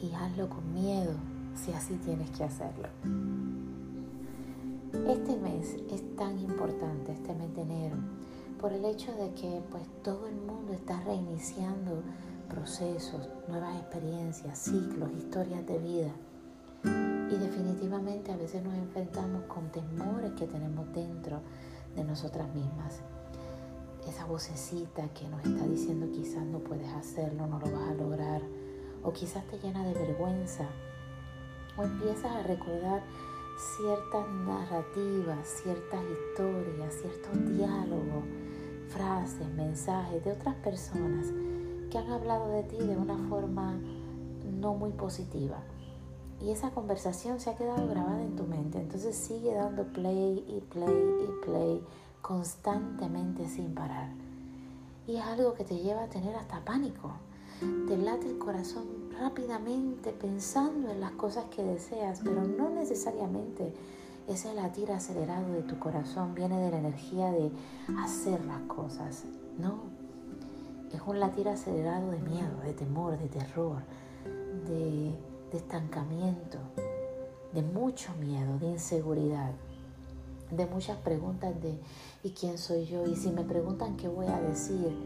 Y hazlo con miedo si así tienes que hacerlo. Este mes es tan importante, este mes de enero, por el hecho de que pues todo el mundo está reiniciando procesos, nuevas experiencias, ciclos, historias de vida. Y definitivamente a veces nos enfrentamos con temores que tenemos dentro de nosotras mismas. Esa vocecita que nos está diciendo quizás no puedes hacerlo, no lo vas a lograr, o quizás te llena de vergüenza, o empiezas a recordar ciertas narrativas, ciertas historias, ciertos diálogos, frases, mensajes de otras personas que han hablado de ti de una forma no muy positiva. Y esa conversación se ha quedado grabada en tu mente. Entonces sigue dando play y play y play constantemente sin parar. Y es algo que te lleva a tener hasta pánico. Te late el corazón rápidamente pensando en las cosas que deseas, pero no necesariamente ese latir acelerado de tu corazón viene de la energía de hacer las cosas. No, es un latir acelerado de miedo, de temor, de terror, de, de estancamiento, de mucho miedo, de inseguridad, de muchas preguntas de ¿y quién soy yo? Y si me preguntan qué voy a decir,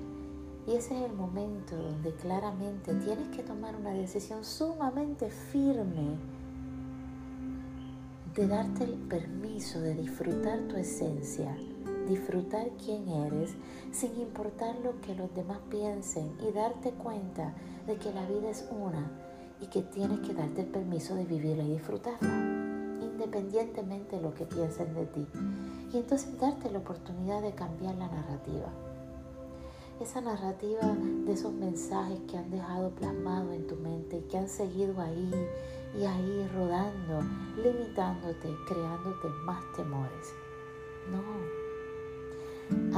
y ese es el momento donde claramente tienes que tomar una decisión sumamente firme de darte el permiso de disfrutar tu esencia, disfrutar quién eres, sin importar lo que los demás piensen y darte cuenta de que la vida es una y que tienes que darte el permiso de vivirla y disfrutarla, independientemente de lo que piensen de ti. Y entonces darte la oportunidad de cambiar la narrativa esa narrativa de esos mensajes que han dejado plasmado en tu mente y que han seguido ahí y ahí rodando, limitándote, creándote más temores. No,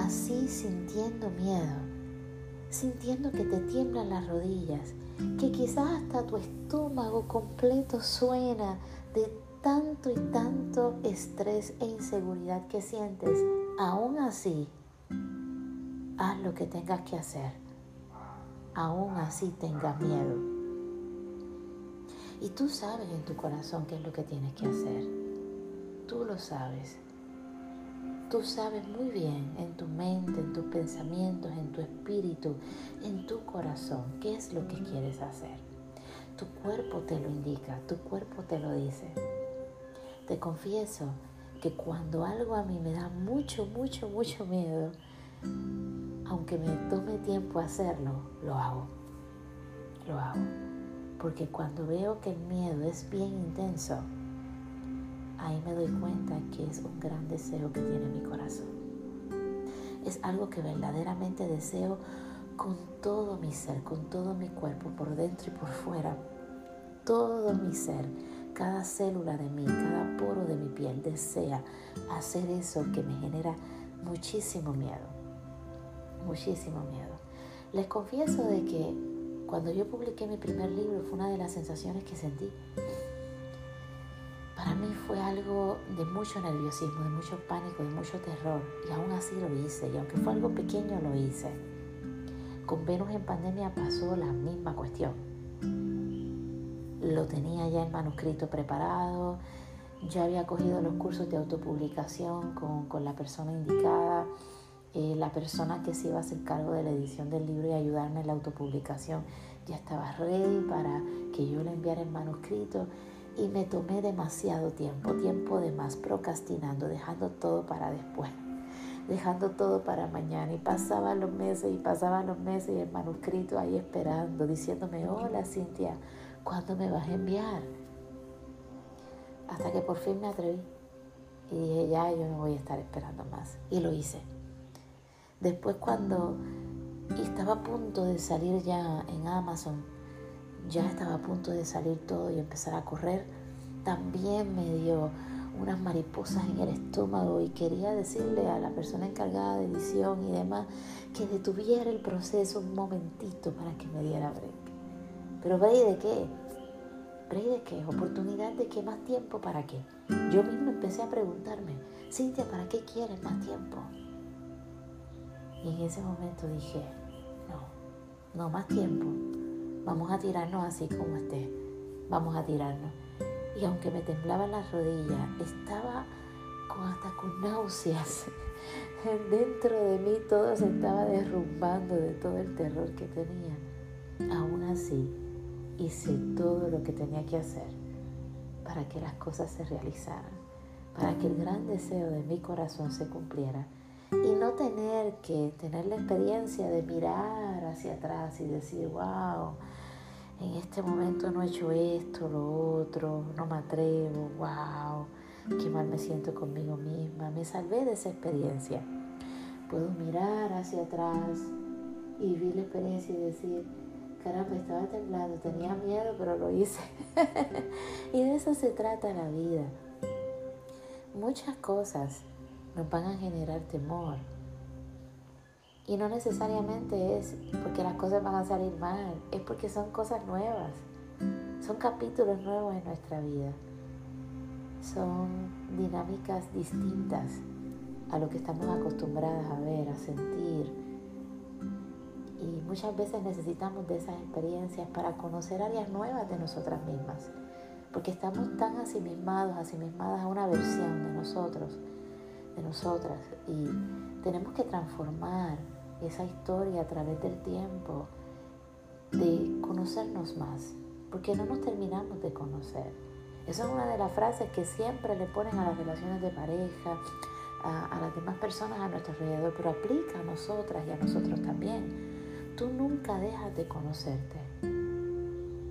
así sintiendo miedo, sintiendo que te tiemblan las rodillas, que quizás hasta tu estómago completo suena de tanto y tanto estrés e inseguridad que sientes, aún así haz lo que tengas que hacer, aún así tengas miedo. Y tú sabes en tu corazón qué es lo que tienes que hacer. Tú lo sabes. Tú sabes muy bien en tu mente, en tus pensamientos, en tu espíritu, en tu corazón, qué es lo que quieres hacer. Tu cuerpo te lo indica, tu cuerpo te lo dice. Te confieso que cuando algo a mí me da mucho, mucho, mucho miedo, aunque me tome tiempo hacerlo, lo hago. Lo hago. Porque cuando veo que el miedo es bien intenso, ahí me doy cuenta que es un gran deseo que tiene mi corazón. Es algo que verdaderamente deseo con todo mi ser, con todo mi cuerpo, por dentro y por fuera. Todo mi ser, cada célula de mí, cada piel desea hacer eso que me genera muchísimo miedo muchísimo miedo. Les confieso de que cuando yo publiqué mi primer libro fue una de las sensaciones que sentí. Para mí fue algo de mucho nerviosismo, de mucho pánico, de mucho terror. Y aún así lo hice. Y aunque fue algo pequeño, lo hice. Con Venus en pandemia pasó la misma cuestión. Lo tenía ya en manuscrito preparado. Ya había cogido los cursos de autopublicación con, con la persona indicada eh, la persona que se iba a hacer cargo de la edición del libro y ayudarme en la autopublicación ya estaba ready para que yo le enviara el manuscrito y me tomé demasiado tiempo, tiempo de más, procrastinando, dejando todo para después, dejando todo para mañana y pasaban los meses y pasaban los meses y el manuscrito ahí esperando, diciéndome, hola Cintia, ¿cuándo me vas a enviar? Que por fin me atreví y dije, ya, yo no voy a estar esperando más. Y lo hice. Después cuando estaba a punto de salir ya en Amazon, ya estaba a punto de salir todo y empezar a correr, también me dio unas mariposas en el estómago y quería decirle a la persona encargada de edición y demás que detuviera el proceso un momentito para que me diera break. Pero break de qué? ¿Break de qué? ¿Oportunidad de qué? ¿Más tiempo para qué? Yo mismo empecé a preguntarme, Cintia, ¿para qué quieres más tiempo? Y en ese momento dije, no, no más tiempo, Vamos a tirarnos así como esté. Vamos a tirarnos. Y aunque me temblaban las rodillas, estaba con, hasta con náuseas. Dentro de mí todo se estaba derrumbando de todo el terror que tenía. Aún así, hice todo lo que tenía que hacer para que las cosas se realizaran, para que el gran deseo de mi corazón se cumpliera y no tener que tener la experiencia de mirar hacia atrás y decir, wow, en este momento no he hecho esto, lo otro, no me atrevo, wow, qué mal me siento conmigo misma, me salvé de esa experiencia. Puedo mirar hacia atrás y vivir la experiencia y decir, estaba temblando, tenía miedo, pero lo hice. y de eso se trata la vida. Muchas cosas nos van a generar temor. Y no necesariamente es porque las cosas van a salir mal, es porque son cosas nuevas, son capítulos nuevos en nuestra vida, son dinámicas distintas a lo que estamos acostumbradas a ver, a sentir. Muchas veces necesitamos de esas experiencias para conocer áreas nuevas de nosotras mismas, porque estamos tan asimismados, asimismadas a una versión de nosotros de nosotras y tenemos que transformar esa historia a través del tiempo de conocernos más, porque no nos terminamos de conocer. Esa es una de las frases que siempre le ponen a las relaciones de pareja, a, a, las demás personas a nuestro alrededor, pero aplica a nosotras y a nosotros también. Tú nunca dejas de conocerte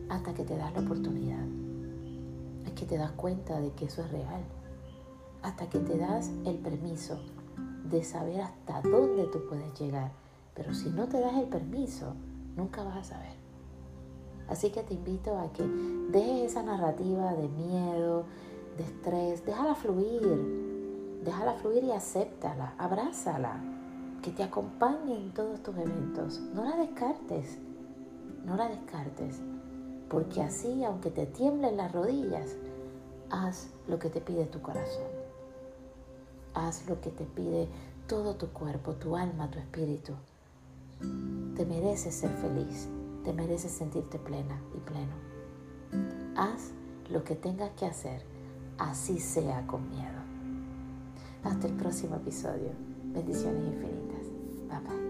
hasta que te das la oportunidad. Es que te das cuenta de que eso es real hasta que te das el permiso de saber hasta dónde tú puedes llegar. Pero si no te das el permiso, nunca vas a saber. Así que te invito a que dejes esa narrativa de miedo, de estrés, déjala fluir, déjala fluir y acéptala, abrázala, que te acompañe en todos tus eventos. No la descartes, no la descartes, porque así, aunque te tiemblen las rodillas, haz lo que te pide tu corazón. Haz lo que te pide todo tu cuerpo, tu alma, tu espíritu. Te mereces ser feliz, te mereces sentirte plena y pleno. Haz lo que tengas que hacer, así sea con miedo. Hasta el próximo episodio. Bendiciones infinitas. 拜拜。